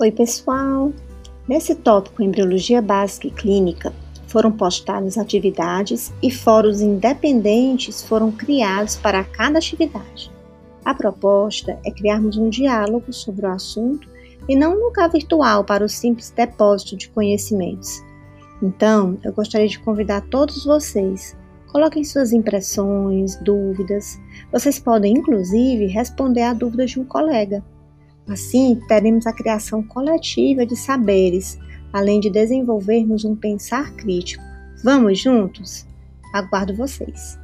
Oi, pessoal! Nesse tópico Embriologia Básica e Clínica, foram postadas atividades e fóruns independentes foram criados para cada atividade. A proposta é criarmos um diálogo sobre o assunto e não um lugar virtual para o simples depósito de conhecimentos. Então, eu gostaria de convidar todos vocês. Coloquem suas impressões, dúvidas. Vocês podem, inclusive, responder a dúvidas de um colega. Assim, teremos a criação coletiva de saberes, além de desenvolvermos um pensar crítico. Vamos juntos? Aguardo vocês!